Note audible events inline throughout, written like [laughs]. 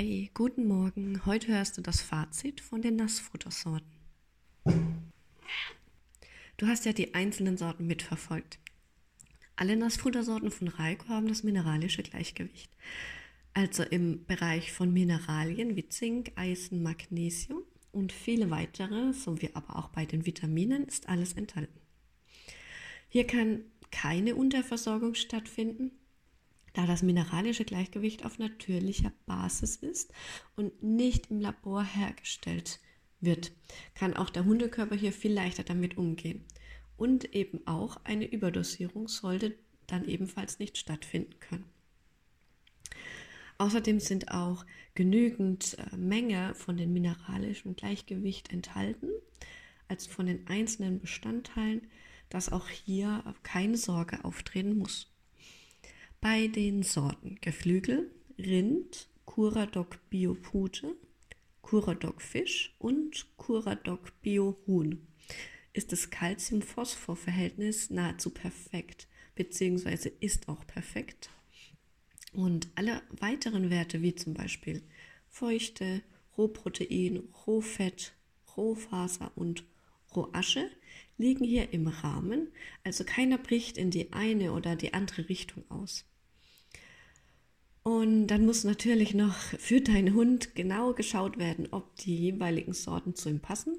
Hey, guten Morgen. Heute hörst du das Fazit von den Nassfuttersorten. Du hast ja die einzelnen Sorten mitverfolgt. Alle Nassfuttersorten von Raiko haben das mineralische Gleichgewicht. Also im Bereich von Mineralien wie Zink, Eisen, Magnesium und viele weitere, sowie aber auch bei den Vitaminen ist alles enthalten. Hier kann keine Unterversorgung stattfinden, da das mineralische Gleichgewicht auf natürlicher Basis ist und nicht im Labor hergestellt wird, kann auch der Hundekörper hier viel leichter damit umgehen. Und eben auch eine Überdosierung sollte dann ebenfalls nicht stattfinden können. Außerdem sind auch genügend äh, Menge von den mineralischen Gleichgewicht enthalten, als von den einzelnen Bestandteilen, dass auch hier keine Sorge auftreten muss. Bei den Sorten Geflügel, Rind, Curadoc Bio Pute, Curadoc Fisch und Curadoc Bio Huhn ist das Calcium-Phosphor-Verhältnis nahezu perfekt, beziehungsweise ist auch perfekt. Und alle weiteren Werte, wie zum Beispiel Feuchte, Rohprotein, Rohfett, Rohfaser und Rohasche, liegen hier im Rahmen, also keiner bricht in die eine oder die andere Richtung aus. Und dann muss natürlich noch für deinen Hund genau geschaut werden, ob die jeweiligen Sorten zu ihm passen.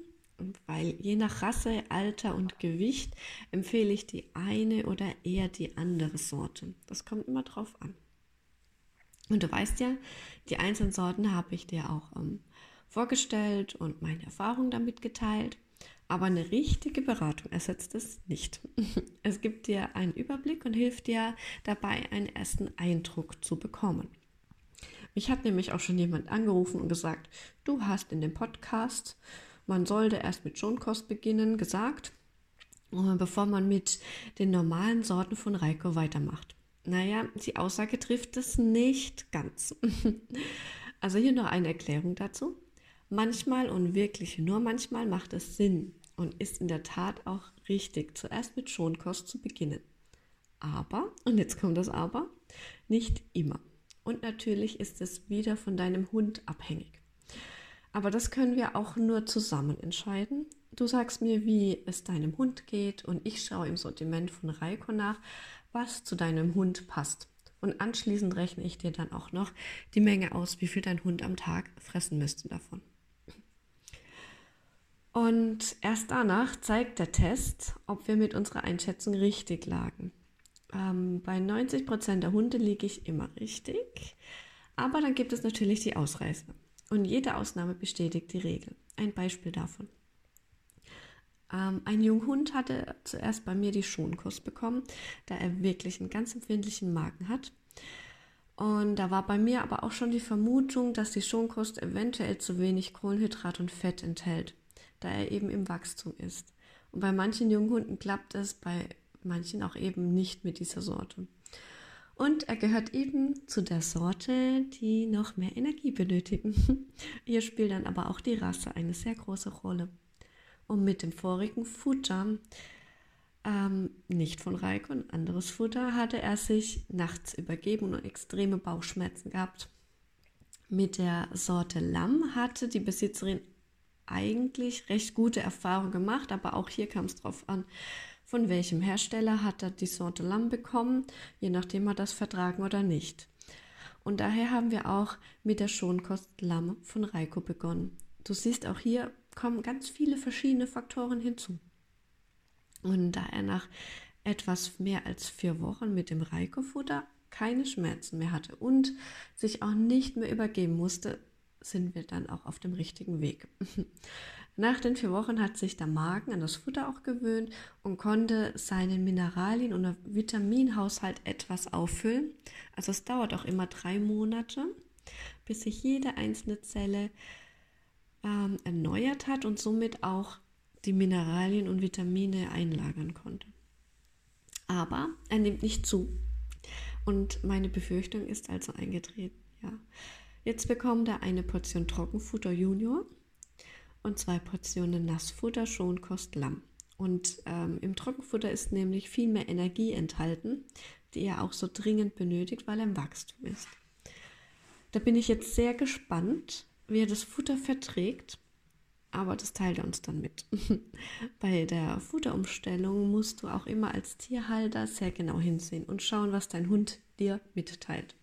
Weil je nach Rasse, Alter und Gewicht empfehle ich die eine oder eher die andere Sorte. Das kommt immer drauf an. Und du weißt ja, die einzelnen Sorten habe ich dir auch ähm, vorgestellt und meine Erfahrungen damit geteilt. Aber eine richtige Beratung ersetzt es nicht. [laughs] Es gibt dir einen Überblick und hilft dir dabei, einen ersten Eindruck zu bekommen. Mich hat nämlich auch schon jemand angerufen und gesagt, du hast in dem Podcast, man sollte erst mit Schonkost beginnen, gesagt, äh, bevor man mit den normalen Sorten von Reiko weitermacht. Naja, die Aussage trifft es nicht ganz. [laughs] Also hier noch eine Erklärung dazu. Manchmal und wirklich nur manchmal macht es Sinn und ist in der Tat auch richtig, zuerst mit Schonkost zu beginnen. Aber, und jetzt kommt das Aber, nicht immer. Und natürlich ist es wieder von deinem Hund abhängig. Aber das können wir auch nur zusammen entscheiden. Du sagst mir, wie es deinem Hund geht und ich schaue im Sortiment von Reiko nach, was zu deinem Hund passt. Und anschließend rechne ich dir dann auch noch die Menge aus, wie viel dein Hund am Tag fressen müsste davon. Und erst danach zeigt der Test, ob wir mit unserer Einschätzung richtig lagen. Ähm, bei 90 Prozent der Hunde liege ich immer richtig, aber dann gibt es natürlich die Ausreißer. Und jede Ausnahme bestätigt die Regel. Ein Beispiel davon. Ähm, ein Junghund hatte zuerst bei mir die Schonkost bekommen, da er wirklich einen ganz empfindlichen Magen hat. Und da war bei mir aber auch schon die Vermutung, dass die Schonkost eventuell zu wenig Kohlenhydrat und Fett enthält, da er eben im Wachstum ist. Und bei manchen Junghunden klappt es, bei manchen auch eben nicht mit dieser Sorte. Und er gehört eben zu der Sorte, die noch mehr Energie benötigen. [laughs] Hier spielt dann aber auch die Rasse eine sehr große Rolle. Und mit dem vorigen Futter, ähm, nicht von Reiko, ein anderes Futter, hatte er sich nachts übergeben und extreme Bauchschmerzen gehabt. Mit der Sorte Lamm hatte die Besitzerin eigentlich recht gute Erfahrungen gemacht, aber auch hier kam es drauf an, von welchem Hersteller hat er die Sorte Lamm bekommen, je nachdem hat er das vertragen oder nicht. Und daher haben wir auch mit der Schonkost Lamm von Reiko begonnen. Du siehst auch hier kommen ganz viele verschiedene Faktoren hinzu. Und da er nach etwas mehr als vier Wochen mit dem Reiko-Futter keine Schmerzen mehr hatte und sich auch nicht mehr übergeben musste, sind wir dann auch auf dem richtigen Weg. [laughs] Nach den vier Wochen hat sich der Magen an das Futter auch gewöhnt und konnte seinen Mineralien- und Vitaminhaushalt etwas auffüllen. Also es dauert auch immer drei Monate, bis sich jede einzelne Zelle ähm, erneuert hat und somit auch die Mineralien und Vitamine einlagern konnte. Aber er nimmt nicht zu. Und meine Befürchtung ist also eingetreten. Ja. Jetzt bekommt er eine Portion Trockenfutter Junior und zwei Portionen Nassfutter Schonkost Lamm. Und ähm, im Trockenfutter ist nämlich viel mehr Energie enthalten, die er auch so dringend benötigt, weil er im Wachstum ist. Da bin ich jetzt sehr gespannt, wie er das Futter verträgt. Aber das teilt er uns dann mit. [laughs] Bei der Futterumstellung musst du auch immer als Tierhalter sehr genau hinsehen und schauen, was dein Hund dir mitteilt.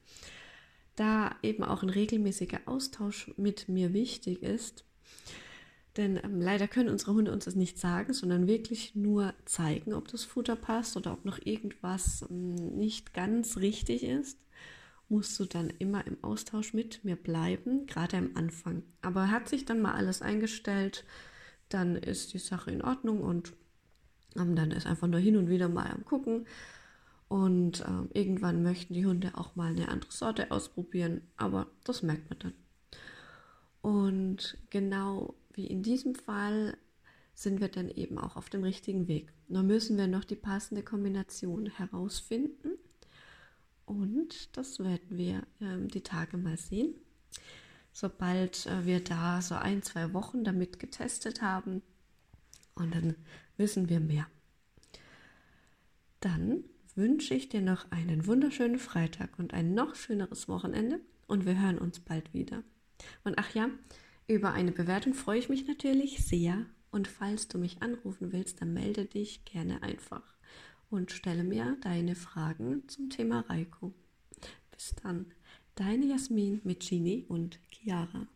Da eben auch ein regelmäßiger Austausch mit mir wichtig ist, denn ähm, leider können unsere Hunde uns das nicht sagen, sondern wirklich nur zeigen, ob das Futter passt oder ob noch irgendwas ähm, nicht ganz richtig ist musst du dann immer im Austausch mit mir bleiben, gerade am Anfang. Aber hat sich dann mal alles eingestellt, dann ist die Sache in Ordnung und ähm, dann ist einfach nur hin und wieder mal am Gucken. Und äh, irgendwann möchten die Hunde auch mal eine andere Sorte ausprobieren, aber das merkt man dann. Und genau wie in diesem Fall sind wir dann eben auch auf dem richtigen Weg. Nur müssen wir noch die passende Kombination herausfinden und das werden wir ähm, die Tage mal sehen. Sobald äh, wir da so ein, zwei Wochen damit getestet haben und dann wissen wir mehr. Dann wünsche ich dir noch einen wunderschönen Freitag und ein noch schöneres Wochenende und wir hören uns bald wieder. Und ach ja, über eine Bewertung freue ich mich natürlich sehr und falls du mich anrufen willst, dann melde dich gerne einfach und stelle mir deine Fragen zum Thema Reiko. Bis dann, deine Jasmin mit Gini und Chiara.